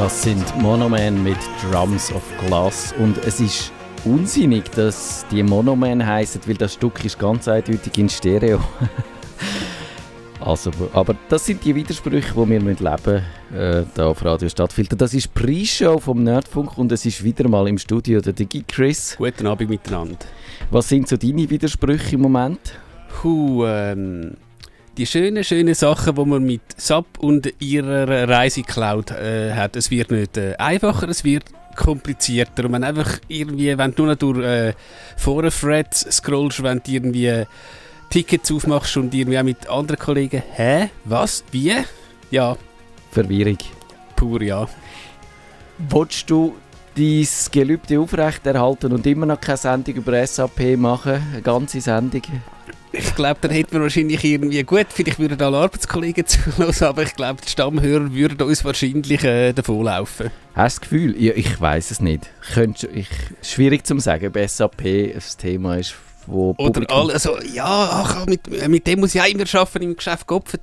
Das sind Monoman mit Drums of Glass und es ist unsinnig, dass die Monoman heißen, weil das Stück ist ganz eindeutig in Stereo. also, aber das sind die Widersprüche, die wir mit leben äh, da auf Radio Stadtfilter. Das ist Pre-Show vom Nerdfunk und es ist wieder mal im Studio der Digi Chris. Guten Abend miteinander. Was sind so deine Widersprüche im Moment? Puh, ähm, die schönen, schönen Sachen, die man mit SAP und ihrer Reisecloud äh, hat. Es wird nicht äh, einfacher, es wird komplizierter. Und wenn einfach irgendwie, wenn du nur durch äh, Foren-Threads scrollst, wenn du irgendwie Tickets aufmachst und irgendwie auch mit anderen Kollegen, hä, was, wie? Ja. Verwirrung. Pur, ja. Wolltest du dein Gelübde aufrechterhalten und immer noch keine Sendung über SAP machen? Eine ganze Sendung? Ich glaube, dann hätten wir wahrscheinlich irgendwie, gut, vielleicht würden alle Arbeitskollegen zuhören, aber ich glaube, die Stammhörer würden uns wahrscheinlich äh, davonlaufen. Hast du das Gefühl? Ja, ich weiß es nicht. Könnt, ich, schwierig zu sagen, ob SAP ein Thema ist wo Oder alle, also, ja, ach, mit, mit dem muss ich auch immer arbeiten im Geschäft Kopf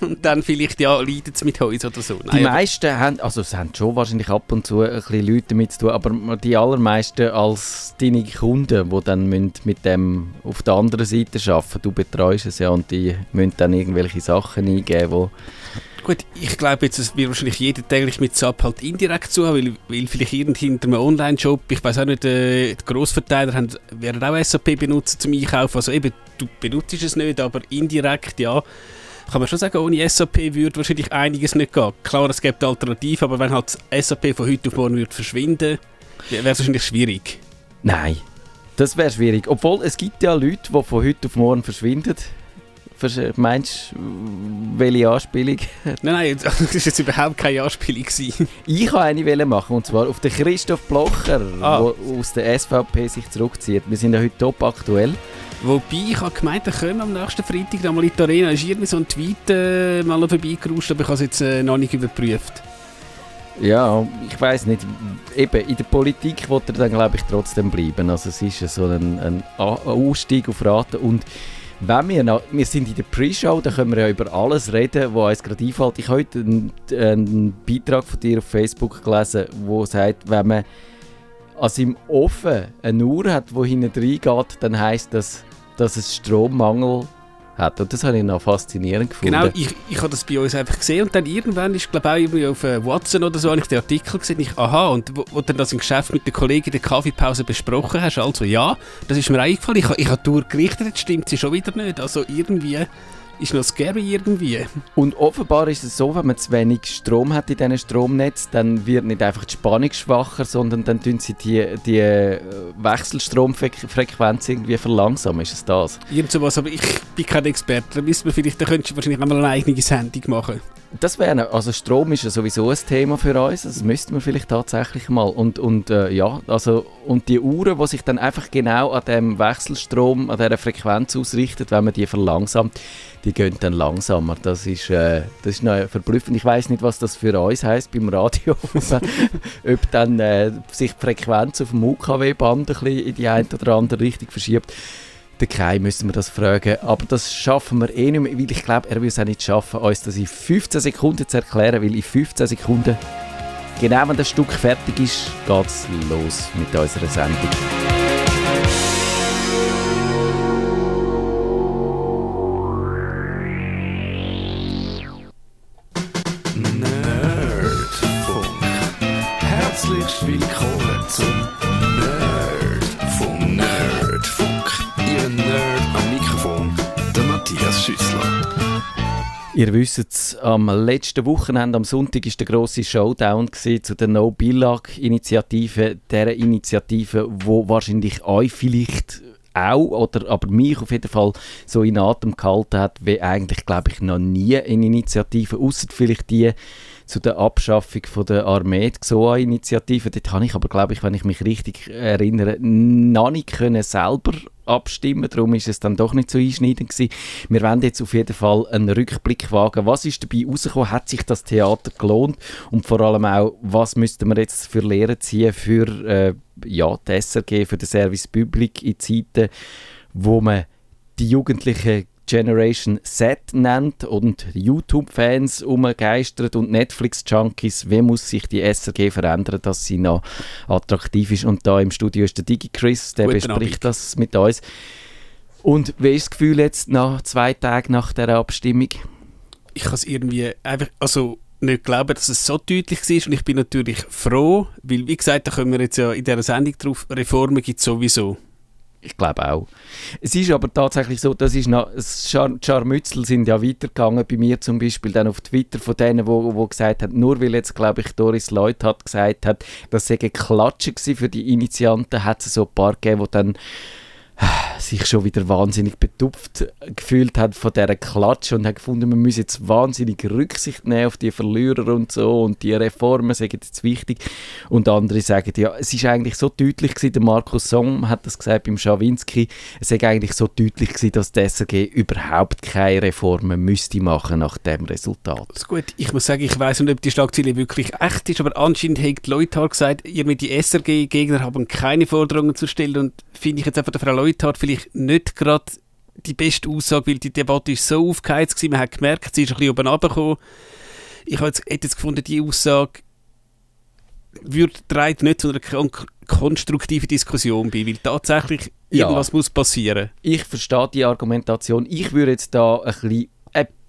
und dann vielleicht, ja, leidet es mit uns oder so. Nein, die meisten haben, also es haben schon wahrscheinlich ab und zu ein bisschen Leute damit zu tun, aber die allermeisten als deine Kunden, die dann mit dem auf der anderen Seite arbeiten, du betreust es ja und die müssen dann irgendwelche Sachen eingeben, die Gut, ich glaube jetzt, es wird wahrscheinlich jeder täglich mit SAP halt indirekt zu weil, weil vielleicht irgend hinter einem Online-Shop, ich weiß auch nicht, äh, die Grossverteiler haben, werden auch SAP benutzen zum Einkaufen. Also eben, du benutzt es nicht, aber indirekt, ja. Kann man schon sagen, ohne SAP würde wahrscheinlich einiges nicht gehen. Klar, es gibt Alternativen, aber wenn halt SAP von heute auf morgen würde verschwinden, wäre es wahrscheinlich schwierig. Nein, das wäre schwierig. Obwohl, es gibt ja Leute, die von heute auf morgen verschwinden. Meinst du, welche Anspielung? Nein, nein, das war jetzt überhaupt keine Anspielung. Ich wollte eine machen, und zwar auf den Christoph Blocher, ah. der aus der SVP sich zurückzieht. Wir sind ja heute top aktuell. Wobei, ich habe gemeint, wir können am nächsten Freitag noch mal in die Arena. Ist irgendwie so ein Tweet äh, mal vorbeigeruscht, aber ich habe es jetzt äh, noch nicht überprüft. Ja, ich weiß nicht. Eben, in der Politik wird er dann, glaube ich, trotzdem bleiben. Also es ist so ein, ein Ausstieg auf Raten und wenn wir, noch, wir sind in der Pre-Show, da können wir ja über alles reden, was uns gerade einfällt. Ich habe heute einen, einen, Beitrag von dir auf Facebook gelesen, wo sagt, wenn man an seinem Ofen eine Uhr hat, die hinten reingeht, dann heisst das, dass es Strommangel hat. Und das habe ich noch faszinierend gefunden. Genau, ich, ich habe das bei uns einfach gesehen und dann irgendwann ist, glaube ich, auch auf äh, Watson oder so, habe ich den Artikel gesehen, ich, aha, und wo du das im Geschäft mit den Kollegen in der Kaffeepause besprochen hast, also ja, das ist mir eingefallen, ich, ich habe durchgerichtet, jetzt stimmt sie schon wieder nicht, also irgendwie ist noch scary irgendwie. Und offenbar ist es so, wenn man zu wenig Strom hat in diesem Stromnetz, dann wird nicht einfach die Spannung schwacher, sondern dann tun sie die, die äh, Wechselstromfrequenz irgendwie verlangsamen. Ist es das? Irgend sowas, aber ich bin kein Experte. Da, müssen wir vielleicht, da könntest du wahrscheinlich einmal eine eigene Sendung machen. Das wäre, also Strom ist ja sowieso ein Thema für uns, das müssten wir vielleicht tatsächlich mal. Und, und äh, ja, also und die Uhren, die sich dann einfach genau an dem Wechselstrom, an dieser Frequenz ausrichten, wenn man die verlangsamt, die gehen dann langsamer. Das ist, äh, das ist noch verblüffend. Ich weiß nicht, was das für uns heißt beim Radio, ob dann äh, sich die Frequenz auf dem UKW-Band ein bisschen in die eine oder andere Richtung verschiebt. Den Kai müssen wir das fragen. Aber das schaffen wir eh nicht mehr, weil ich glaube, er will es auch nicht schaffen, uns das in 15 Sekunden zu erklären, weil in 15 Sekunden, genau wenn das Stück fertig ist, geht es los mit unserer Sendung. Ihr wisst es, am letzten Wochenende, am Sonntag, war der grosse Showdown zu der No Billag-Initiative. Der Initiative, wo wahrscheinlich euch vielleicht auch, oder aber mich auf jeden Fall so in Atem gehalten hat, wie eigentlich, glaube ich, noch nie eine Initiative, außer vielleicht die zu der Abschaffung von der Armee, die XOA-Initiative. Dort habe ich aber, glaube ich, wenn ich mich richtig erinnere, noch nicht können selber abstimmen. Darum ist es dann doch nicht so einschneidend gewesen. Wir werden jetzt auf jeden Fall einen Rückblick wagen. Was ist dabei rausgekommen? Hat sich das Theater gelohnt? Und vor allem auch, was müssten wir jetzt für Lehren ziehen für äh, ja, die SRG, für den Service Public in Zeiten, wo man die Jugendlichen Generation Z nennt und YouTube-Fans umgeistert und Netflix-Junkies, wie muss sich die SRG verändern, dass sie noch attraktiv ist. Und da im Studio ist der Digi Chris, der Guten bespricht Abend. das mit uns. Und wie ist das Gefühl jetzt nach zwei Tagen nach der Abstimmung? ich kann es irgendwie einfach, also nicht glauben, dass es so deutlich war und ich bin natürlich froh, weil wie gesagt, da können wir jetzt ja in dieser Sendung drauf, Reformen gibt es sowieso. Ich glaube auch. Es ist aber tatsächlich so, das ist noch, Schar Scharmützel sind ja weitergegangen, bei mir zum Beispiel dann auf Twitter von denen, wo, wo gesagt haben, nur weil jetzt, glaube ich, Doris Lloyd hat gesagt hat, das sei Klatschen gewesen für die Initianten, hat es so ein paar gegeben, die dann sich schon wieder wahnsinnig betupft gefühlt hat von dieser Klatsche und hat gefunden, man müsse jetzt wahnsinnig Rücksicht nehmen auf die Verlierer und so und die Reformen sind jetzt wichtig. Und andere sagen, ja, es ist eigentlich so deutlich gewesen, der Markus Somm hat das gesagt beim Schawinski, es ist eigentlich so deutlich gewesen, dass die SRG überhaupt keine Reformen müsste machen nach dem Resultat. Also gut, ich muss sagen, ich weiß nicht, ob die Schlagzeile wirklich echt ist, aber anscheinend hat Leuthard gesagt, ihr mit die SRG-Gegner haben keine Forderungen zu stellen und finde ich jetzt einfach der Frau Leuthard vielleicht nicht gerade die beste Aussage, weil die Debatte ist so aufgeheizt gewesen, man hat gemerkt, sie ist ein bisschen oben runtergekommen. Ich hätte jetzt gefunden, die Aussage würde trägt nicht zu einer kon konstruktiven Diskussion bei, weil tatsächlich Ja. irgendwas muss passieren. Ich verstehe die Argumentation. Ich würde jetzt da ein bisschen,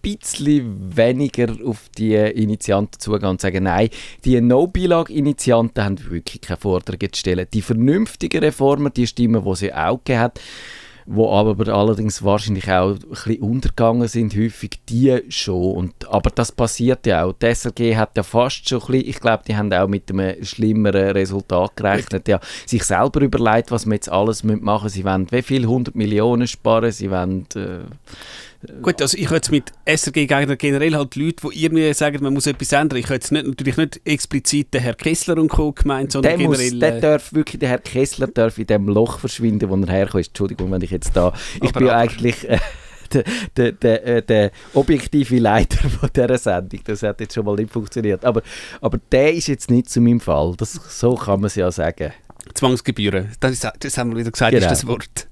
bisschen weniger auf die Initianten zugehen und sagen, nein, die No-Bilag-Initianten haben wirklich keine Forderungen zu stellen. Die vernünftigen Reformen, die Stimmen, die sie auch gegeben hat, wo aber allerdings wahrscheinlich auch ein bisschen untergegangen sind, häufig die schon. Und, aber das passiert ja auch. Die SRG hat ja fast schon ein bisschen, ich glaube, die haben auch mit einem schlimmeren Resultat gerechnet. Ja, sich selber überlegt, was wir jetzt alles machen müssen. Sie wollen wie viel? 100 Millionen sparen, sie wollen... Äh, Gut, also ich habe jetzt mit SRG-Gegnern generell halt Leute, die irgendwie sagen, man muss etwas ändern. Ich habe jetzt nicht, natürlich nicht explizit den Herr Kessler und Co. gemeint, sondern der, muss, generell... der äh, darf wirklich, der Herr Kessler darf in dem Loch verschwinden, wo er herkommt. Entschuldigung, wenn ich jetzt da... Ich Aber- bin aber- eigentlich... Äh, der, der, der, äh, der objektive Leiter von dieser Sendung. Das hat jetzt schon mal nicht funktioniert. Aber, aber der ist jetzt nicht zu meinem Fall. Das, so kann man es ja sagen. Zwangsgebühren. Das, ist, das haben wir wieder gesagt, Genau. ist das Wort.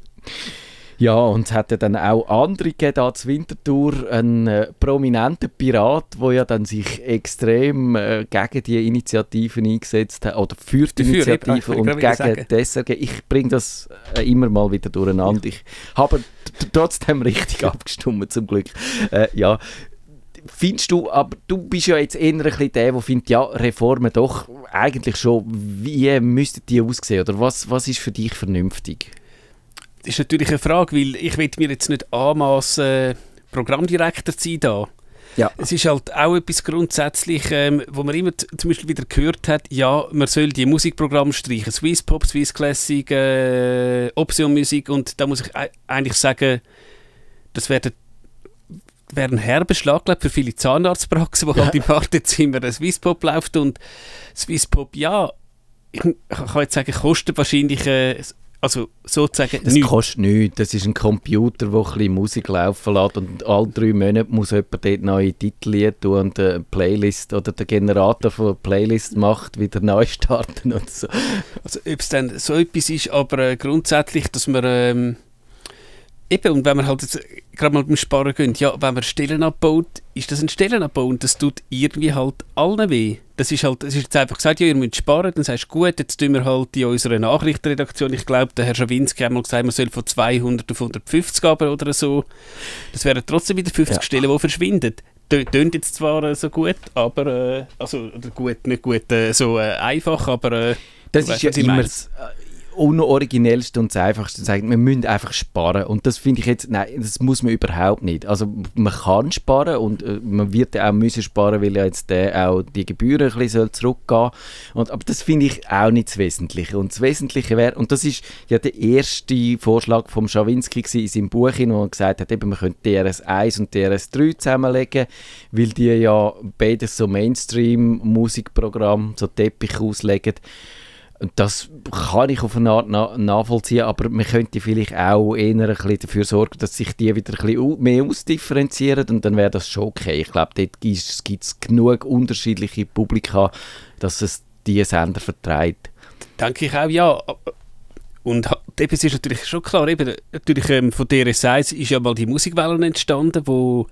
Ja, und es hat ja dann auch andere gegeben, da zu Winterthur, einen äh, prominenten Pirat, der ja dann sich extrem äh, gegen die Initiativen eingesetzt hat, oder für die Dafür, ja, Initiative ich wollte und gegen die SRG. Ich bringe das äh, immer mal wieder durcheinander. Ich habe trotzdem richtig abgestimmt, zum Glück. Äh, ja. Findest du, aber du bist ja jetzt eher ein bisschen der, der findet, ja, Reformen doch eigentlich schon, wie müssten die aussehen, oder was, was ist für dich vernünftig? Das ist natürlich eine Frage, weil ich will mir jetzt nicht anmassen, äh, Programmdirektor zu sein da. Ja. Es ist halt auch etwas grundsätzlich, ähm, wo man immer zum Beispiel wieder gehört hat, ja, man soll die Musikprogramme streichen. Swiss Pop, Swiss Classic, äh, Option Musik und da muss ich ei- eigentlich sagen, das wäre wäre ein herber Schlag für viele Zahnarztpraxen, wo halt im Wartezimmer ein Swiss Pop läuft und Swiss Pop, ja, ich, ich kann jetzt sagen, kostet wahrscheinlich, äh, also sozusagen Das nichts. kostet nichts. Das ist ein Computer, der ein bisschen Musik laufen lässt und alle drei Monate muss jemand dort neue Titel tun und eine Playlist oder der Generator von Playlist macht, wieder neu starten und so. Also ob es dann so etwas ist, aber äh, grundsätzlich, dass man ähm, eben, und wenn man halt jetzt gerade mal beim Sparen gehen, ja, wenn man Stellen abbaut, ist das ein Stellenabbau und das tut irgendwie halt allen weh. Das ist halt, es ist jetzt einfach gesagt, ja, ihr müsst sparen, dann sagst du, gut, jetzt tun wir halt in unserer Nachrichtenredaktion, ich glaube, der Herr Schawinski hat mal gesagt, man soll von 200 auf 150 aber oder so. Das wären trotzdem wieder 50 Ja. Stellen, die verschwinden. Tö- Tönt jetzt zwar äh, so gut, aber, äh, also, gut, nicht gut, äh, so äh, einfach, aber äh, Das ist ja immer unoriginellste und das einfachste sagen, wir müssen einfach sparen. Und das finde ich jetzt, nein, das muss man überhaupt nicht. Also man kann sparen und äh, man wird auch müssen sparen, weil ja jetzt der auch die Gebühren ein bisschen zurückgehen und aber das finde ich auch nicht das Wesentliche. Und das Wesentliche wäre, und das ist ja der erste Vorschlag vom Schawinski in seinem Buch, wo er gesagt hat, eben, man könnte DRS 1 und DRS 3 zusammenlegen, weil die ja beides so Mainstream-Musikprogramm, so Teppich auslegen das kann ich auf eine Art na nachvollziehen, aber man könnte vielleicht auch eher ein bisschen dafür sorgen, dass sich die wieder ein bisschen mehr ausdifferenzieren und dann wäre das schon okay. Ich glaube, dort gibt es genug unterschiedliche Publika, dass es diese Sender vertreibt. Denke ich auch, ja. Und eben, es ist natürlich schon klar, eben, natürlich ähm, von DRS1 ist ja mal die Musikwelle entstanden, wo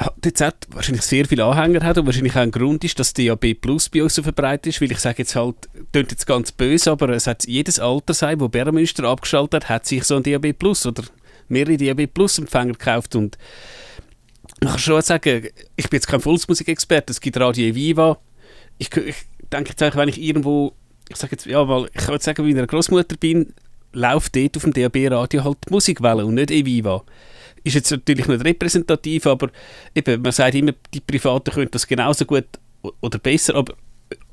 auch wahrscheinlich sehr viele Anhänger hat und wahrscheinlich auch ein Grund ist, dass DAB Plus bei uns so verbreitet ist, weil ich sage jetzt halt, klingt jetzt ganz böse, aber es hat jedes Altersheim, wo Bärmünster abgeschaltet hat, hat sich so ein DAB Plus oder mehrere DAB Plus Empfänger gekauft und man kann schon sagen, ich bin jetzt kein Volksmusikexperte, es gibt Radio Eviva, ich, ich denke jetzt eigentlich, wenn ich irgendwo, ich sage jetzt, ja mal, ich kann jetzt sagen, wie ich einer Großmutter bin, läuft dort auf dem DAB-Radio halt die Musikwelle und nicht Eviva. Ist jetzt natürlich nicht repräsentativ, aber eben, man sagt immer, die Privaten können das genauso gut oder besser, aber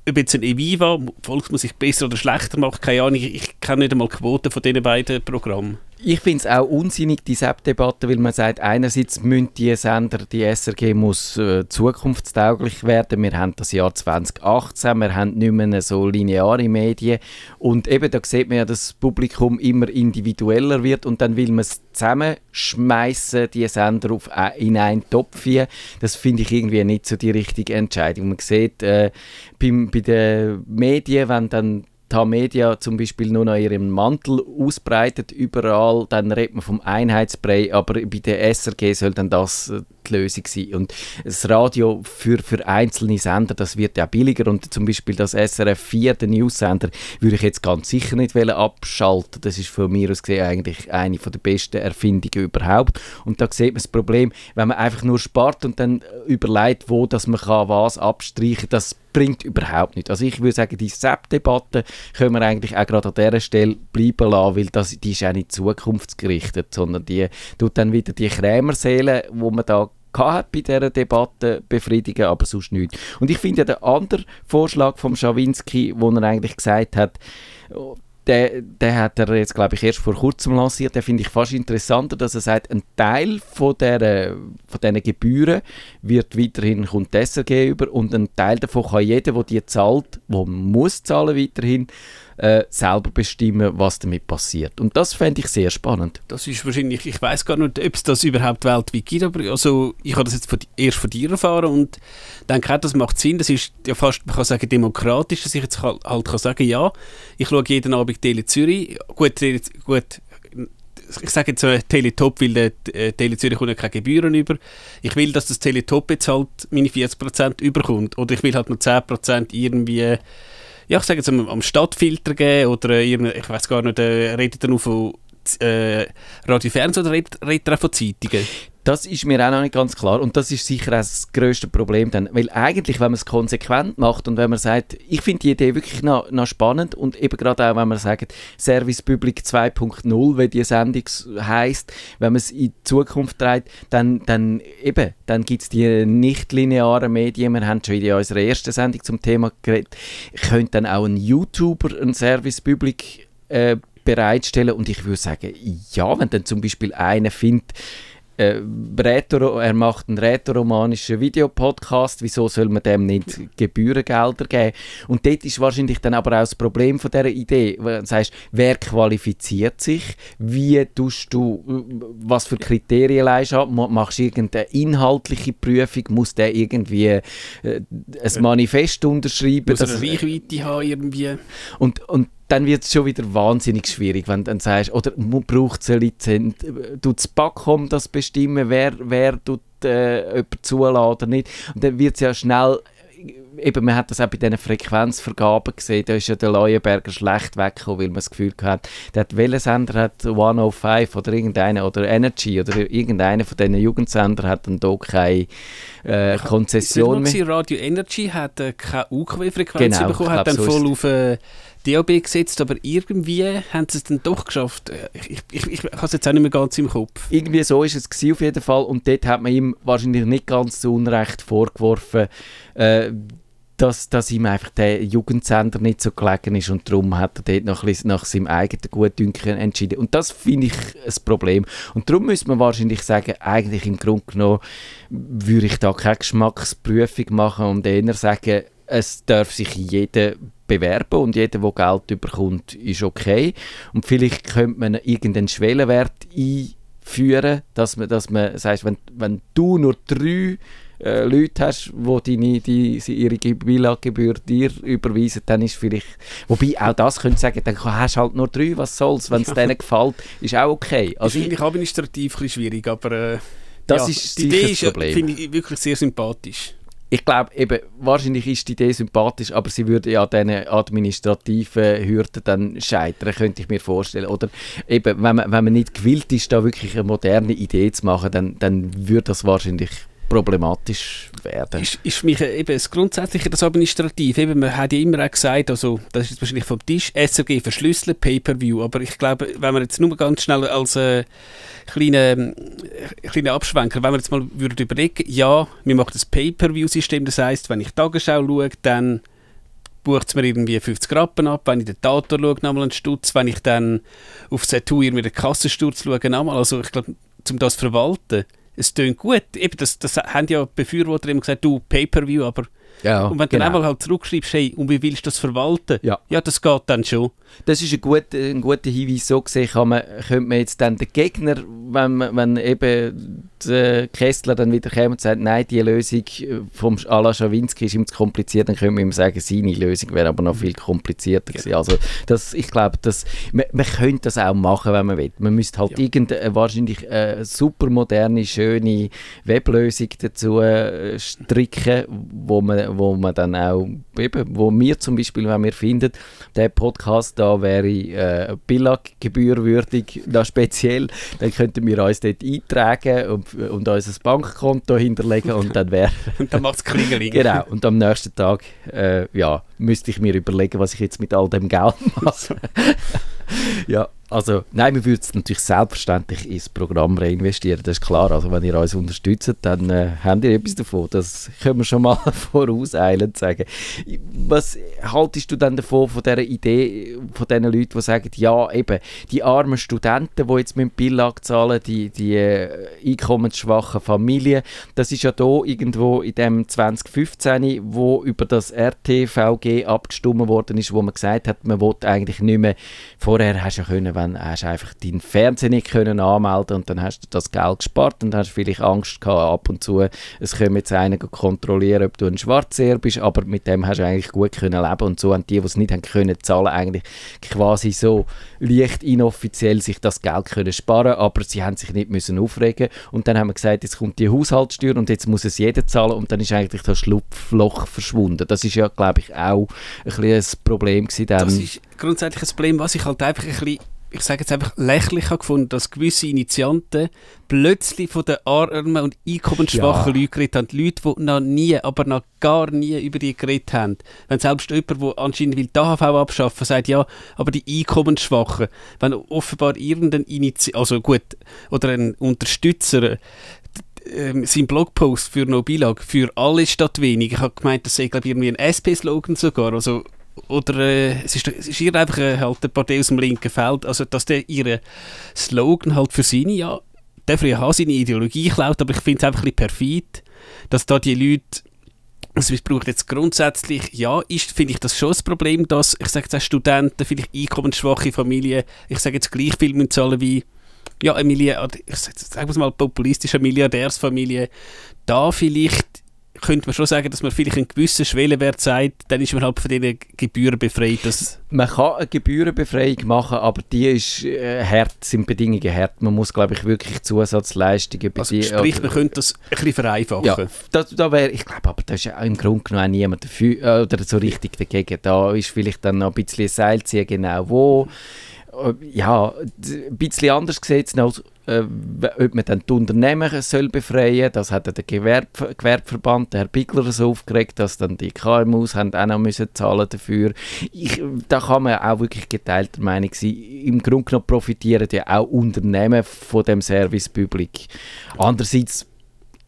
ob jetzt ein Eviva Volksmusik besser oder schlechter macht, keine Ahnung, ich, kenne nicht einmal die Quote von diesen beiden Programmen. Ich finde es auch unsinnig, die SAP-Debatte, weil man sagt, einerseits müssen die Sender, die SRG muss äh, zukunftstauglich werden. Wir haben das Jahr 2018, wir haben nicht mehr so lineare Medien. Und eben, da sieht man ja, dass das Publikum immer individueller wird und dann will man es zusammenschmeißen, die Sender auf, in einen Topf hier. Das finde ich irgendwie nicht so die richtige Entscheidung. Man sieht äh, beim, bei den Medien, wenn dann die Media zum Beispiel nur noch ihren Mantel ausbreitet überall, dann redet man vom Einheitsbrei, aber bei der SRG soll dann das äh, Lösung sein. Und das Radio für, für einzelne Sender, das wird ja billiger und zum Beispiel das SRF 4, der News-Sender, würde ich jetzt ganz sicher nicht abschalten. Das ist von mir aus gesehen eigentlich eine der besten Erfindungen überhaupt. Und da sieht man das Problem, wenn man einfach nur spart und dann überlegt, wo dass man kann was abstreichen, das bringt überhaupt nichts. Also ich würde sagen, die SAP-Debatte können wir eigentlich auch gerade an dieser Stelle bleiben lassen, weil das, die ist auch nicht zukunftsgerichtet, sondern die tut dann wieder die Krämerseele, wo man da gehabt bei dieser Debatte befriedigen, aber sonst nichts. Und ich finde ja den anderen Vorschlag von Schawinski, wo er eigentlich gesagt hat, der, der hat er jetzt, glaube ich, erst vor kurzem lanciert. Den finde ich fast interessanter, dass er sagt, ein Teil von, der, von diesen Gebühren wird weiterhin kommt über und ein Teil davon kann jeder, der die zahlt, der muss zahlen weiterhin, äh, selber bestimmen, was damit passiert. Und das fände ich sehr spannend. Das ist wahrscheinlich, ich weiß gar nicht, ob es das überhaupt weltweit gibt, aber also, ich habe das jetzt von, erst von dir erfahren und denke auch, das macht Sinn. Das ist ja fast, man kann sagen, demokratisch, dass ich jetzt halt, halt kann sagen, ja, ich schaue jeden Abend Tele Zürich. Gut, gut ich sage jetzt äh, Teletop, weil der äh, Tele Zürich kommt ja keine Gebühren über. Ich will, dass das Teletop jetzt halt meine 40% überkommt. Oder ich will halt nur 10% irgendwie ja, ich sage jetzt am, Stadtfilter geben oder äh, ich weiß gar nicht, äh, redet nur von äh, Radio Fernsehen oder redet, von Zeitungen? Das ist mir auch noch nicht ganz klar und das ist sicher auch das grösste Problem dann, weil eigentlich, wenn man es konsequent macht und wenn man sagt, ich finde die Idee wirklich noch, noch spannend und eben gerade auch, wenn man sagt, Service Public 2.0, wie die Sendung heisst, wenn man es in die Zukunft trägt, dann, dann eben, dann gibt es die nicht-linearen Medien, wir haben schon in unserer ersten Sendung zum Thema geredet, könnte dann auch ein YouTuber ein Service Public äh, bereitstellen und ich würde sagen, ja, wenn dann zum Beispiel einer findet, äh, Rätoro, er macht einen rätoromanischen Videopodcast, wieso soll man dem nicht Gebührengelder geben? Und dort ist wahrscheinlich dann aber auch das Problem von dieser Idee, du sagst, wer qualifiziert sich, wie tust du, äh, was für Kriterien leist ab, Ma- machst du irgendeine inhaltliche Prüfung, muss der irgendwie äh, ein Manifest unterschreiben? Muss dass- eine Reichweite haben irgendwie? und, und dann wird es schon wieder wahnsinnig schwierig, wenn du dann sagst, oder braucht es eine Lizenz, tut das Backcom das bestimmen, wer, wer tut äh, jemanden zulassen oder nicht. Und dann wird es ja schnell, eben, man hat das auch bei diesen Frequenzvergaben gesehen, da ist ja der Leuenberger schlecht weggekommen, weil man das Gefühl hatte, der hat welcher Sender hat 105 oder irgendeiner, oder Energy oder irgendeiner von diesen Jugendsender hat dann da keine äh, Konzession mehr. Radio Energy hat äh, keine UKW-Frequenz Genau, bekommen, hat dann voll auf äh, DAB gesetzt, aber irgendwie haben sie es dann doch geschafft. Äh, Ich, ich, ich, habe es jetzt auch nicht mehr ganz im Kopf. Irgendwie so ist es auf jeden Fall und dort hat man ihm wahrscheinlich nicht ganz zu Unrecht vorgeworfen, äh, dass, dass ihm einfach der Jugendsender nicht so gelegen ist und darum hat er dort noch ein bisschen nach seinem eigenen Gutdünken entschieden. Und das finde ich ein Problem. Und darum müsste man wahrscheinlich sagen, eigentlich im Grunde genommen würde ich da keine Geschmacksprüfung machen und eher sagen, es darf sich jeder bewerben und jeder, der Geld bekommt, ist okay. Und vielleicht könnte man irgendeinen Schwellenwert einführen, dass man, dass man sagt, wenn, wenn du nur drei äh, Leute hast, die deine, die, sie ihre Beilaggebühr dir überweisen, dann ist vielleicht, wobei auch das könnte sagen, dann hast du halt nur drei, was soll's, wenn es denen gefällt, ist auch okay. Also ist finde ich administrativ ein bisschen schwierig, aber äh, das ja, ist die Idee ist, finde ich wirklich sehr sympathisch. Ich glaube eben, wahrscheinlich ist die Idee sympathisch, aber sie würde ja an diesen administrativen Hürden dann scheitern, könnte ich mir vorstellen. Oder eben, wenn man, wenn man nicht gewillt ist, da wirklich eine moderne Idee zu machen, dann, dann würde das wahrscheinlich problematisch werden. Ist, ist mich äh, eben das Grundsätzliche das Administrativ. Eben, man hat ja immer auch gesagt, also, das ist jetzt wahrscheinlich vom Tisch, SRG verschlüsselt, Pay-Per-View. Aber ich glaube, wenn man jetzt nur ganz schnell als äh, kleine, äh, kleine Abschwenker, wenn wir jetzt mal würden überlegen, ja, wir machen das Pay-Per-View-System, das heisst, wenn ich Tagesschau schaue, dann bucht es mir irgendwie 50 Rappen ab, wenn ich den Tator schaue, nochmal einen Stutz, wenn ich dann auf Satur irgendwie den Kassensturz schaue, nochmal. Also ich glaube, um das zu verwalten, es tönt gut. Eben, das, das haben ja Befürworter immer gesagt, du, Pay-Per-View, aber Ja, und wenn du genau. dann einmal halt zurückschreibst, hey, und wie willst du das verwalten? Ja. ja, das geht dann schon. Das ist ein guter, ein guter Hinweis. So gesehen kann man, könnte man jetzt dann den Gegner, wenn, wenn eben der Kessler dann wieder kommt und sagt, nein, die Lösung vom Ala Schawinski ist ihm zu kompliziert, dann könnte man ihm sagen, seine Lösung wäre aber noch viel komplizierter gewesen. Also das, ich glaube, das, man, man könnte das auch machen, wenn man will. Man müsste halt Ja. irgendeine wahrscheinlich äh, super moderne, schöne Weblösung dazu äh, stricken, wo man, wo man dann auch, eben, wo wir zum Beispiel, wenn wir finden, der Podcast da wäre äh, Billag-gebührwürdig, da speziell, dann könnten wir uns dort eintragen und, und unser Bankkonto hinterlegen und dann wäre Und dann macht es Klingeling. Genau, und am nächsten Tag äh, ja, müsste ich mir überlegen, was ich jetzt mit all dem Geld mache. ja, also, nein, wir würden es natürlich selbstverständlich ins Programm reinvestieren, das ist klar. Also, wenn ihr uns unterstützt, dann äh, habt ihr etwas davon. Das können wir schon mal vorauseilend sagen. Was haltest du denn davon, von dieser Idee, von diesen Leuten, die sagen, ja, eben, die armen Studenten, die jetzt mit dem zahlen, die, die äh, einkommensschwachen Familien, das ist ja da irgendwo in dem 2015, wo über das RTVG abgestimmt worden ist, wo man gesagt hat, man will eigentlich nicht mehr, vorher hast du ja können, wenn hast du einfach deinen Fernseher nicht können anmelden und dann hast du das Geld gespart und hast vielleicht Angst gehabt, ab und zu, es kommt jetzt einer kontrollieren, ob du ein Schwarzseher bist, aber mit dem hast du eigentlich gut können leben und so haben die, die es nicht haben können zahlen, eigentlich quasi so leicht inoffiziell sich das Geld können sparen, aber sie haben sich nicht müssen aufregen und dann haben wir gesagt, jetzt kommt die Haushaltssteuer und jetzt muss es jeder zahlen und dann ist eigentlich das Schlupfloch verschwunden. Das ist ja, glaube ich, auch ein ein Problem gewesen. Dann. Das ist grundsätzlich ein Problem, was ich halt einfach ein bisschen, ich sage jetzt einfach lächerlich gefunden, dass gewisse Initianten plötzlich von den armen und einkommensschwachen Ja. Leuten geredet haben. Die Leute, die noch nie, aber noch gar nie über die geredet haben. Wenn selbst jemand, der anscheinend will die AHV abschaffen sagt, ja, aber die Einkommensschwachen, wenn offenbar irgendein Initi also gut, oder ein Unterstützer äh, ähm, sein Blogpost für Nobilag für alle statt wenig. Ich habe gemeint, das sei glaube ich irgendwie ein SP-Slogan sogar. Also, oder äh, es, ist, es ist ihr einfach äh, halt eine Partei aus dem linken Feld. Also dass der ihre Slogan halt für seine, ja, der ja seine Ideologie klaut, aber ich finde es einfach ein bisschen perfid, dass da die Leute also es braucht jetzt grundsätzlich, ja, finde ich das schon das Problem, dass, ich sage jetzt auch Studenten, vielleicht einkommensschwache Familien, ich sage jetzt gleich viel müssen zahlen wie, ja, eine Milliard, ich sage es mal populistische Milliardärsfamilie, da vielleicht könnte man schon sagen, dass man vielleicht einen gewissen Schwellenwert sagt, dann ist man halt von diesen Gebühren befreit. Man kann eine Gebührenbefreiung machen, aber die ist äh, hart, sind Bedingungen hart. Man muss, glaube ich, wirklich Zusatzleistungen bei also die- sprich, man könnte das ein bisschen vereinfachen. Ja, das, da wäre, ich glaube, aber da ist ja im Grunde genommen niemand dafür, äh, oder so richtig dagegen. Da ist vielleicht dann noch ein bisschen Seilziehen, genau wo. Äh, Ja, ein bisschen anders sieht es noch, äh, ob man dann die Unternehmen soll befreien Das hat der Gewerb Gewerbverband, der Herr Bigler, so aufgeregt, dass dann die KMUs haben auch noch müssen zahlen dafür. Ich, da kann man auch wirklich geteilter Meinung sein. Im Grunde genommen profitieren ja auch Unternehmen von dem Service Public. Andererseits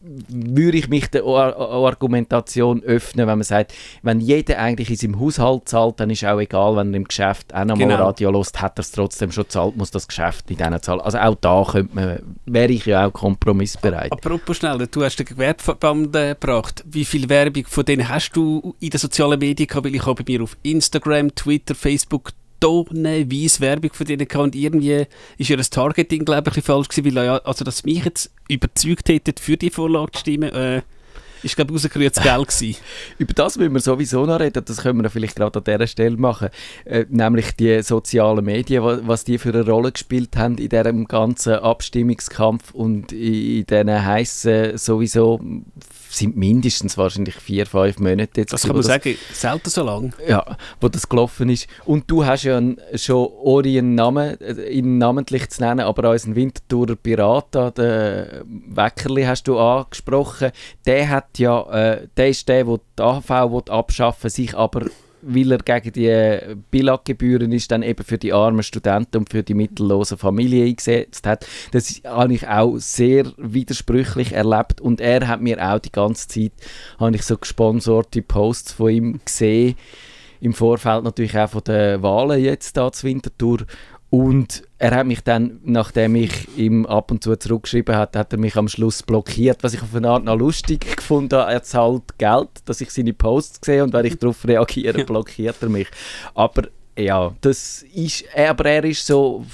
würde ich mich der Ar Ar- Argumentation öffnen, wenn man sagt, wenn jeder eigentlich in seinem Haushalt zahlt, dann ist auch egal, wenn er im Geschäft auch noch mal Genau. Radio lässt, hat er es trotzdem schon zahlt, muss das Geschäft nicht denen zahlen. Also auch da könnte man, wäre ich ja auch kompromissbereit. Apropos schnell, du hast den Gewerbeverband gebracht. Wie viel Werbung von denen hast du in den sozialen Medien gehabt? Weil ich habe bei mir auf Instagram, Twitter, Facebook tonnenweise Werbung von denen gehabt und irgendwie ist ja das Targeting, glaube ich, falsch gewesen, weil also dass mich jetzt überzeugt hätte, für die Vorlage zu stimmen, äh, Ist, glaube ich, rausgerührtes Geld gewesen. Über das müssen wir sowieso noch reden, das können wir vielleicht gerade an dieser Stelle machen. Äh, nämlich die sozialen Medien, wa- was die für eine Rolle gespielt haben in diesem ganzen Abstimmungskampf und in, in diesen heißen sowieso sind mindestens wahrscheinlich vier, fünf Monate jetzt. Das kann man sagen, selten so lang. ja, wo das gelaufen ist. Und du hast ja einen, schon ohne Namen, äh, ihn namentlich zu nennen, aber unseren Winterthurer Pirat, da, den Weckerli hast du angesprochen, der hat ja, äh, der ist der, der die will abschaffen will, sich aber weil er gegen die Bilaggebühren ist, dann eben für die armen Studenten und für die mittellosen Familien eingesetzt hat. Das habe ich auch sehr widersprüchlich erlebt und er hat mir auch die ganze Zeit, habe ich so gesponserte Posts von ihm gesehen, im Vorfeld natürlich auch von den Wahlen jetzt da zu Winterthur und er hat mich dann, nachdem ich ihm ab und zu zurückgeschrieben hat, hat er mich am Schluss blockiert, was ich auf eine Art noch lustig gefunden habe. Er zahlt Geld, dass ich seine Posts sehe und wenn ich darauf reagiere, blockiert er mich. Aber ja, das ist, er- aber er ist so,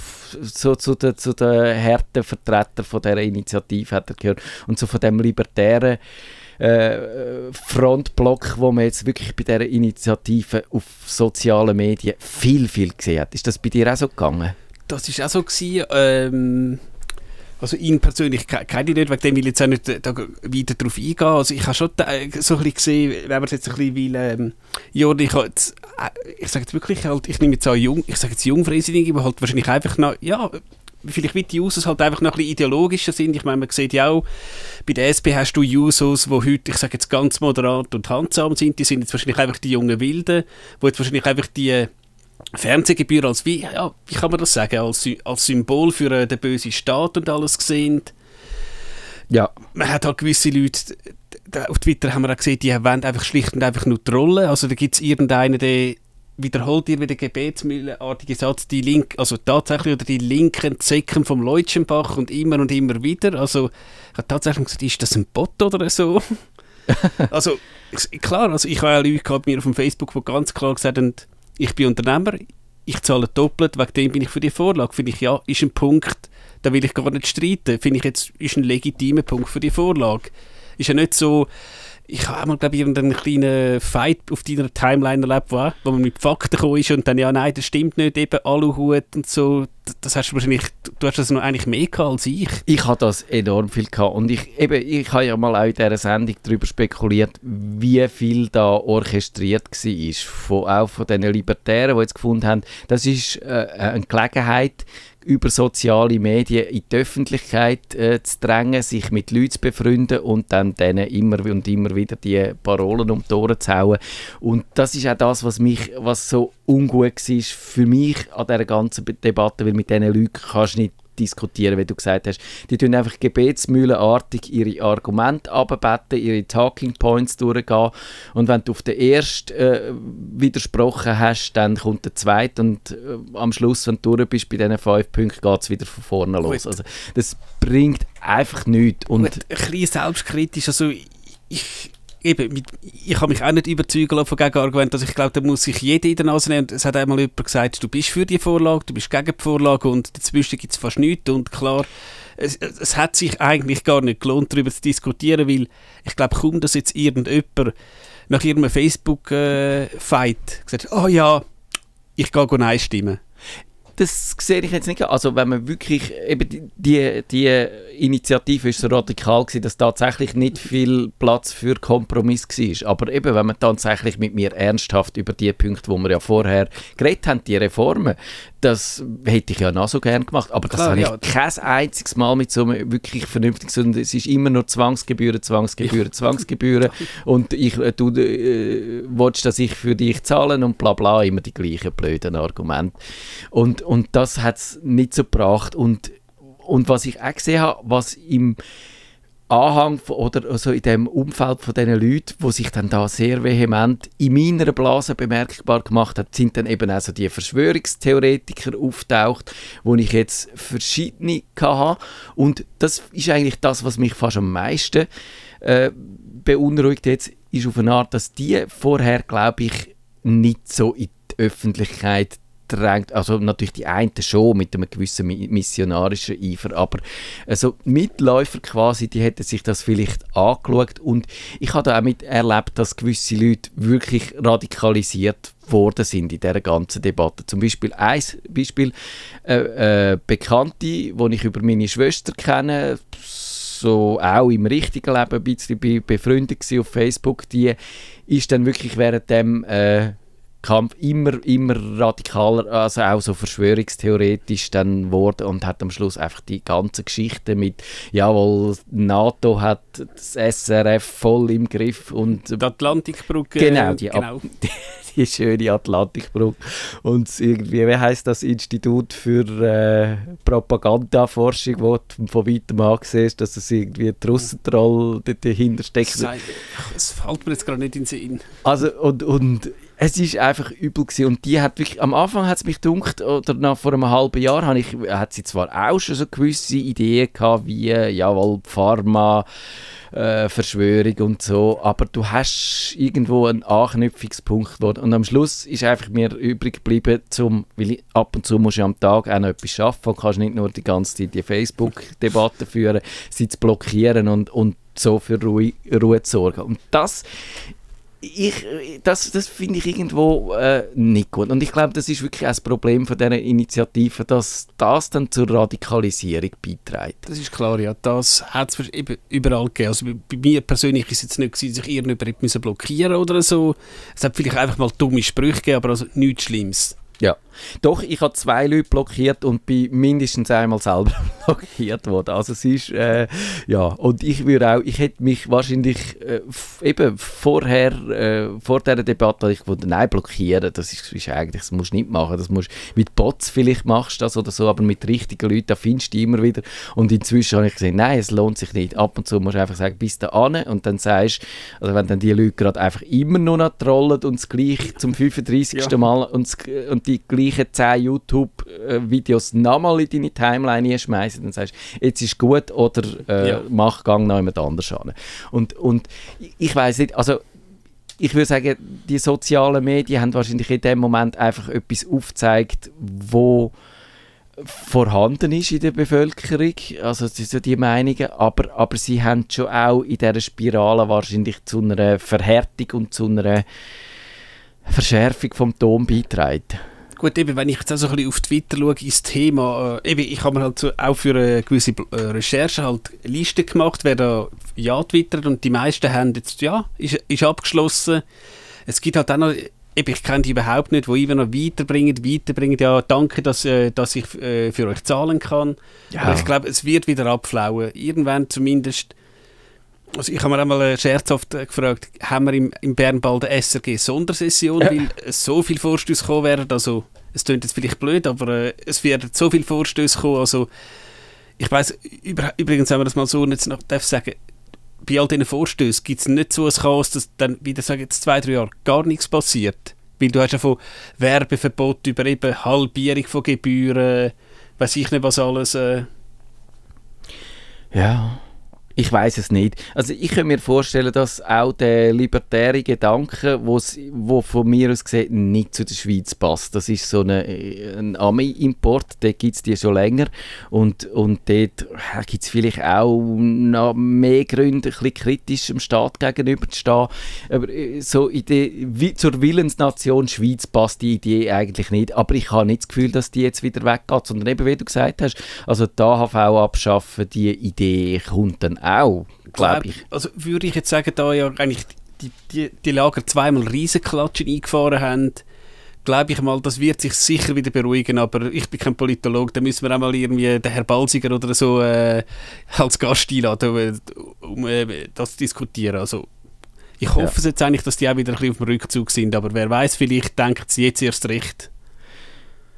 so zu den zu den harten Vertretern von dieser Initiative hat er gehört und so von dem libertären äh, Frontblock, wo man jetzt wirklich bei dieser Initiative auf sozialen Medien viel, viel gesehen hat. Ist das bei dir auch so gegangen? Das war auch so. Gewesen, ähm, also ihn persönlich ke- kenne ich nicht, wegen dem will ich jetzt auch nicht äh, da weiter drauf eingehen. Also ich habe schon äh, so ein bisschen gesehen, wenn man es jetzt ein bisschen will, ähm, ja, ich, jetzt, ich sage jetzt wirklich halt, ich nehme jetzt auch jung, ich sage jetzt Jungfreisinnig, aber halt wahrscheinlich einfach noch, ja, vielleicht wie die Usos halt einfach noch ein bisschen ideologischer sind. Ich meine, man sieht ja auch, bei der SP hast du Usos, die heute, ich sage jetzt ganz moderat und handsam sind, die sind jetzt wahrscheinlich einfach die jungen Wilden, die jetzt wahrscheinlich einfach die Fernsehgebühr als, wie, ja, wie kann man das sagen, als, als Symbol für äh, den bösen Staat und alles gesehen. Ja. Man hat halt gewisse Leute, auf Twitter haben wir auch gesehen, die wollen einfach schlicht und einfach nur trollen. Also da gibt es irgendeinen, der wiederholt dir wieder gebetsmühlenartige Satz, die Link, also tatsächlich oder die linken Zecken vom Leutschenbach und immer und immer wieder. Also ich habe tatsächlich gesagt, ist das ein Bot oder so? also klar, also ich habe auch Leute gehabt mir auf Facebook, die ganz klar gesagt haben, ich bin Unternehmer, ich zahle doppelt, wegen dem bin ich für die Vorlage. Finde ich, ja, ist ein Punkt, da will ich gar nicht streiten. Finde ich jetzt, ist ein legitimer Punkt für die Vorlage. Ist ja nicht so, ich habe einmal, glaube ich, irgendeinen kleinen Fight auf deiner Timeline erlebt, wo, wo man mit Fakten gekommen ist und dann, ja, nein, das stimmt nicht, eben Aluhut und so. Das hast du wahrscheinlich, du hast das noch eigentlich mehr gehabt als ich. Ich habe das enorm viel gehabt und ich, eben, ich habe ja mal auch in dieser Sendung darüber spekuliert, wie viel da orchestriert war, von, auch von den Libertären, die jetzt gefunden haben, das ist äh, eine Gelegenheit, über soziale Medien in die Öffentlichkeit äh, zu drängen, sich mit Leuten zu befreunden und dann denen immer und immer wieder die Parolen um die Ohren zu hauen. Und das ist auch das, was mich, was so ungut war für mich an dieser ganzen Debatte, weil mit diesen Leuten kannst du nicht diskutieren, wie du gesagt hast. Die tun einfach gebetsmühlenartig ihre Argumente abbeten, ihre Talking Points durchgehen und wenn du auf den ersten äh, widersprochen hast, dann kommt der zweite und äh, am Schluss, wenn du durch bist bei diesen fünf Punkten, geht es wieder von vorne los. Also das bringt einfach nichts. Und Gut, ein bisschen selbstkritisch, also ich, eben, ich kann mich auch nicht überzeugen lassen von Gegenargumenten, also ich glaube, da muss sich jeder in der Nase nehmen und es hat einmal jemand gesagt, du bist für die Vorlage, du bist gegen die Vorlage und dazwischen gibt es fast nichts und klar, es, es hat sich eigentlich gar nicht gelohnt, darüber zu diskutieren, weil ich glaube kaum, dass jetzt irgendjemand nach ihrem Facebook-Fight gesagt hat, oh ja, ich gehe Nein stimmen. Das sehe ich jetzt nicht. Also wenn man wirklich, eben die, die, Initiative ist so radikal gewesen, dass tatsächlich nicht viel Platz für Kompromiss war. Aber eben, wenn man tatsächlich mit mir ernsthaft über die Punkte, wo wir ja vorher geredet haben, die Reformen, das hätte ich ja noch so gern gemacht. Aber das Klar, habe ich ja. kein einziges Mal mit so einem wirklich vernünftigen, sondern es ist immer nur Zwangsgebühren, Zwangsgebühren, Zwangsgebühren. Und ich, äh, du äh, willst, dass ich für dich zahlen und bla bla, immer die gleichen blöden Argumente. Und, und das hat es nicht so gebracht. Und, und was ich auch gesehen habe, was im Anhang von, oder also in dem Umfeld von diesen Leuten, die sich dann da sehr vehement in meiner Blase bemerkbar gemacht hat, sind dann eben also die Verschwörungstheoretiker auftaucht, wo ich jetzt verschiedene hatte. Und das ist eigentlich das, was mich fast am meisten äh, beunruhigt jetzt, ist auf eine Art, dass die vorher, glaube ich, nicht so in die Öffentlichkeit drängt, also natürlich die einen schon mit einem gewissen missionarischen Eifer, aber also Mitläufer quasi, die hätten sich das vielleicht angeschaut und ich habe da auch mit erlebt, dass gewisse Leute wirklich radikalisiert worden sind in dieser ganzen Debatte. Zum Beispiel ein Beispiel, äh, äh, Bekannte, die ich über meine Schwester kenne, so auch im richtigen Leben ein bisschen befreundet auf Facebook, die ist dann wirklich während dem äh, Kampf immer, immer radikaler, also auch so verschwörungstheoretisch dann geworden und hat am Schluss einfach die ganze Geschichte mit, jawohl, NATO hat das SRF voll im Griff und... Die Atlantikbrücke. Genau, die, genau. die, die schöne Atlantikbrücke und irgendwie, wie heißt das Institut für äh, Propagandaforschung, wo du von weitem ansiehst, dass es irgendwie die Russentroll dahinter steckt. Es fällt mir jetzt gerade nicht in den Sinn. Also und, und es ist einfach übel gewesen. und die hat wirklich, am Anfang hat es mich gedunkt, oder nach vor einem halben Jahr habe ich, hat sie zwar auch schon so gewisse Ideen gehabt, wie, jawohl, Pharma, äh, Verschwörung und so, aber du hast irgendwo einen Anknüpfungspunkt geworden. und am Schluss ist einfach mir übrig geblieben, zum, weil ab und zu musst du am Tag auch noch etwas schaffen und kannst nicht nur die ganze Zeit die Facebook-Debatte führen, sie zu blockieren und, und so für Ruhe, Ruhe zu sorgen. Und das ich, das, das finde ich irgendwo äh, nicht gut. Und ich glaube, das ist wirklich ein Problem von dieser Initiative, dass das dann zur Radikalisierung beiträgt. Das ist klar, ja. Das hat es überall gegeben. Also bei mir persönlich ist es jetzt nicht gewesen, dass ich irgendjemanden blockieren oder so. Es hat vielleicht einfach mal dumme Sprüche gegeben, aber also nichts Schlimmes. Ja. Doch, ich habe zwei Leute blockiert und bin mindestens einmal selber blockiert worden. Also es ist, äh, ja, und ich würde auch, ich hätte mich wahrscheinlich äh, eben vorher, äh, vor dieser Debatte, ich würde nein, blockieren, das ist, ist eigentlich, das musst du nicht machen, das musst, mit Bots vielleicht machst du das oder so, aber mit richtigen Leuten, da findest du immer wieder. Und inzwischen habe ich gesehen, nein, es lohnt sich nicht. Ab und zu musst du einfach sagen, bis da an und dann sagst, also wenn dann die Leute gerade einfach immer noch noch trollen und es gleich zum 35. Ja. Mal und, und die gleichen 10 YouTube-Videos nochmal in deine Timeline schmeißen, dann sagst du, jetzt ist gut oder äh, ja. mach Gang noch jemand anders an. Und, und ich weiß nicht, also ich würde sagen, die sozialen Medien haben wahrscheinlich in dem Moment einfach etwas aufgezeigt, wo vorhanden ist in der Bevölkerung, also das sind die Meinungen, aber, aber sie haben schon auch in dieser Spirale wahrscheinlich zu einer Verhärtung und zu einer Verschärfung vom Ton beitragen. Gut, eben, wenn ich jetzt auch so ein bisschen auf Twitter schaue, ins Thema, äh, eben, ich habe mir halt so auch für eine gewisse äh, Recherche halt Listen gemacht, wer da ja twittert und die meisten haben jetzt, ja, ist, ist abgeschlossen. Es gibt halt auch noch, eben, ich kenne die überhaupt nicht, die immer noch weiterbringen, weiterbringen, ja, danke, dass, äh, dass ich äh, für euch zahlen kann. Ja. Aber ich glaube, es wird wieder abflauen. Irgendwann zumindest also ich habe mir einmal äh, scherzhaft äh, gefragt, haben wir im, im Bern bald eine SRG-Sondersession, ja. weil so viele Vorstöße kommen werden, also es klingt jetzt vielleicht blöd, aber äh, es werden so viele Vorstöße kommen, also ich weiß übrigens, wenn wir das mal so jetzt noch darf sagen, bei all diesen Vorstößen gibt es nicht so ein Chaos, dass dann wieder sagen jetzt zwei, drei Jahre gar nichts passiert. Weil du hast ja von Werbeverbot über eben Halbierung von Gebühren, weiß ich nicht was alles. Äh. Ja. Ich weiß es nicht. Also ich kann mir vorstellen, dass auch der libertäre Gedanke, wo von mir aus gesehen nicht zu der Schweiz passt. Das ist so eine, ein Ami-Import, den gibt es die schon länger und, und dort gibt es vielleicht auch noch mehr Gründe, ein bisschen kritisch dem Staat gegenüber zu stehen. Aber äh, so Idee, wie zur Willensnation Schweiz passt die Idee eigentlich nicht. Aber ich habe nicht das Gefühl, dass die jetzt wieder weggeht, sondern eben, wie du gesagt hast, also die AHV abschaffen, die Idee kommt dann auch, glaube ich. Also würde ich jetzt sagen, da ja eigentlich die, die, die Lager zweimal Riesenklatschen eingefahren haben, glaube ich mal, das wird sich sicher wieder beruhigen, aber ich bin kein Politologe, da müssen wir auch mal irgendwie den Herr Balsiger oder so äh, als Gast einladen, um äh, das zu diskutieren. Also ich hoffe ja. jetzt eigentlich, dass die auch wieder ein bisschen auf dem Rückzug sind, aber wer weiß, vielleicht denkt sie jetzt erst recht.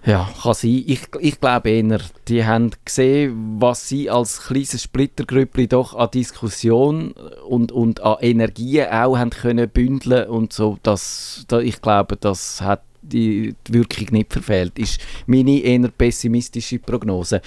Ja, kann sein. Ich, ich glaube eher, die haben gesehen, was sie als kleines Splittergrüppli doch an Diskussion und, und an Energien auch haben können bündeln und so. Das, da, ich glaube, das hat die, die Wirkung nicht verfehlt. Ist meine eher pessimistische Prognose.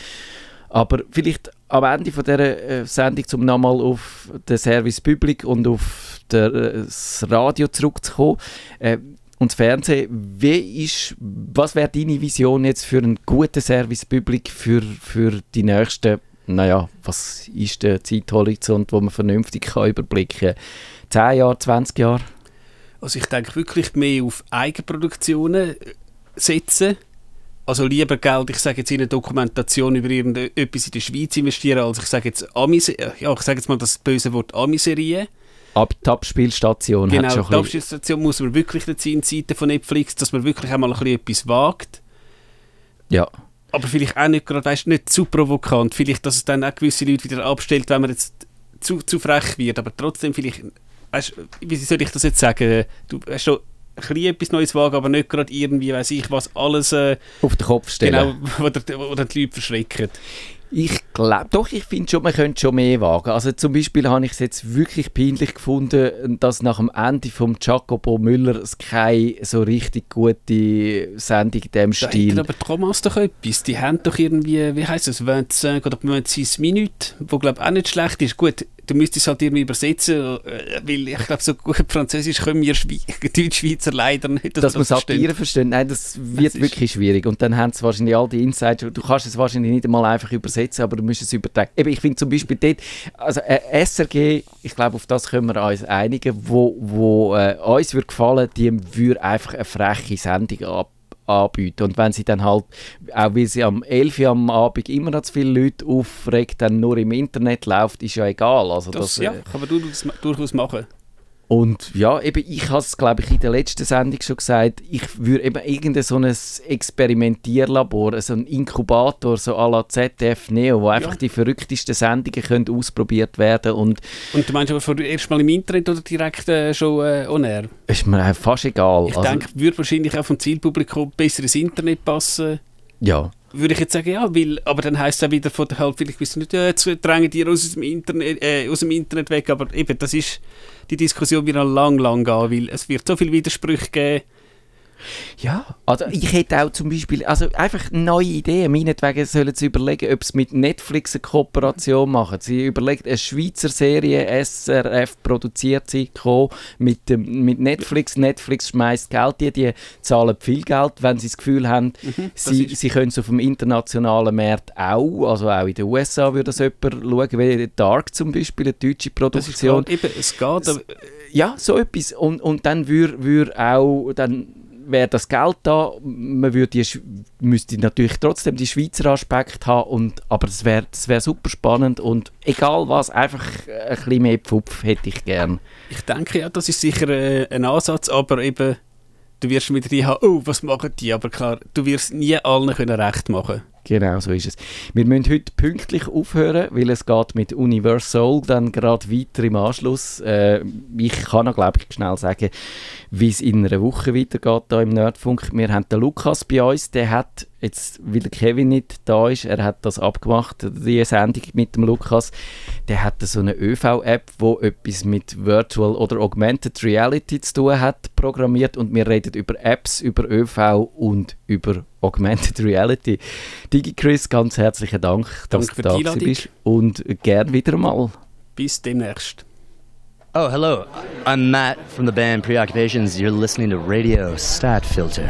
Aber vielleicht am Ende von dieser äh, Sendung, um nochmal auf den Service Public und auf äh, das Radio zurückzukommen, äh, und das Fernsehen. Wie ist, was wäre deine Vision jetzt für einen guten Service Public für, für die nächsten, naja, was ist der Zeithorizont, wo man vernünftig kann überblicken kann? 10 Jahre, 20 Jahre? Also ich denke wirklich mehr auf Eigenproduktionen setzen. Also lieber Geld, ich sage jetzt in eine Dokumentation über irgendetwas in der Schweiz investieren, als ich sage jetzt Amis, ja, ich sage jetzt mal das böse Wort Amiserie. Ab die Abspielstation Genau, hat schon die Abspielstation muss man wirklich dazu in Seiten von Netflix, dass man wirklich einmal ein bisschen etwas wagt. Ja. Aber vielleicht auch nicht gerade, weißt, nicht zu provokant. Vielleicht, dass es dann auch gewisse Leute wieder abstellt, wenn man jetzt zu, zu frech wird. Aber trotzdem vielleicht, weißt, wie soll ich das jetzt sagen? Du hast schon ein bisschen etwas Neues wagen, aber nicht gerade irgendwie, weiß ich was, alles äh, auf den Kopf stellen. Genau, wo, der, wo dann die Leute verschrecken. Ich glaube, doch, ich finde schon, man könnte schon mehr wagen. Also zum Beispiel habe ich es jetzt wirklich peinlich gefunden, dass nach dem Ende von Jacopo Müller es keine so richtig gute Sendung in diesem Stil... Da aber Thomas doch etwas. Die haben doch irgendwie, wie heisst es, 25 oder 26 Minuten, wo glaube ich auch nicht schlecht ist. Gut, du müsstest es halt irgendwie übersetzen, äh, weil ich glaube, so gut Französisch können wir Schwe Deutschschweizer leider nicht. Dass, dass man Satire versteht. Nein, das wird das wirklich schwierig. Und dann haben sie wahrscheinlich all die Insights. Du kannst es wahrscheinlich nicht einmal einfach übersetzen, aber du musst es übertragen. Eben, ich finde zum Beispiel dort, also äh, SRG, ich glaube, auf das können wir uns einigen, wo, wo äh, uns würde gefallen, die würde einfach eine freche Sendung ab anbieten. Und wenn sie dann halt, auch weil sie am 11 Uhr am Abend immer noch zu viele Leute aufregt, dann nur im Internet läuft, ist ja egal. Also das, das ja, äh, kann man durchaus, durchaus machen. Und ja, eben, ich habe es, glaube ich, in der letzten Sendung schon gesagt, ich würde eben irgendein so ein Experimentierlabor, so ein Inkubator, so à la ZDF Neo, wo einfach die verrücktesten Sendungen können ausprobiert werden und Und du meinst aber erst mal im Internet oder direkt äh, schon äh, on air? Ist mir fast egal. Ich also, denke, würde wahrscheinlich auch vom Zielpublikum besser ins Internet passen. Ja würde ich jetzt sagen, ja, weil, aber dann heisst es auch wieder von der halt vielleicht wissen nicht, ja, jetzt drängen die aus dem Internet, äh, aus dem Internet weg, aber eben, das ist, die Diskussion wird noch lang, lang gehen, weil es wird so viele Widersprüche geben, ja, also ich hätte auch zum Beispiel, also einfach neue Ideen. Meinetwegen sollen sie überlegen, ob sie mit Netflix eine Kooperation machen. Sie überlegen, eine Schweizer Serie, SRF produziert sie, mit, mit Netflix. Netflix schmeißt Geld, die, die zahlen viel Geld, wenn sie das Gefühl haben, mhm, sie, sie können es auf dem internationalen Markt auch, also auch in den USA würde das jemand schauen, wie Dark zum Beispiel, eine deutsche Produktion. Das ist eben, es geht, ja, so etwas. Und, und dann würde wür auch, dann wäre das Geld da, man würde die, müsste natürlich trotzdem die Schweizer Aspekt haben, und, aber es wäre wär super spannend und egal was, einfach ein bisschen mehr Pfupf hätte ich gern. Ich denke ja, das ist sicher äh, ein Ansatz, aber eben, du wirst wieder die haben, oh, was machen die, aber klar, du wirst nie allen können recht machen Genau, so ist es. Wir müssen heute pünktlich aufhören, weil es geht mit Universal dann gerade weiter im Anschluss. Äh, ich kann noch, glaube ich, schnell sagen, wie es in einer Woche weitergeht hier im Nerdfunk. Wir haben den Lukas bei uns, der hat jetzt, weil Kevin nicht da ist, er hat das abgemacht, die Sendung mit dem Lukas, der hat so eine ÖV-App, wo etwas mit Virtual oder Augmented Reality zu tun hat, programmiert und wir reden über Apps, über ÖV und über Augmented Reality. Digi Chris, ganz herzlichen Dank, dass Danke du da bist und gern wieder mal. Bis demnächst. Oh, hello. I'm Matt from the band Preoccupations. You're listening to Radio Stat Filter.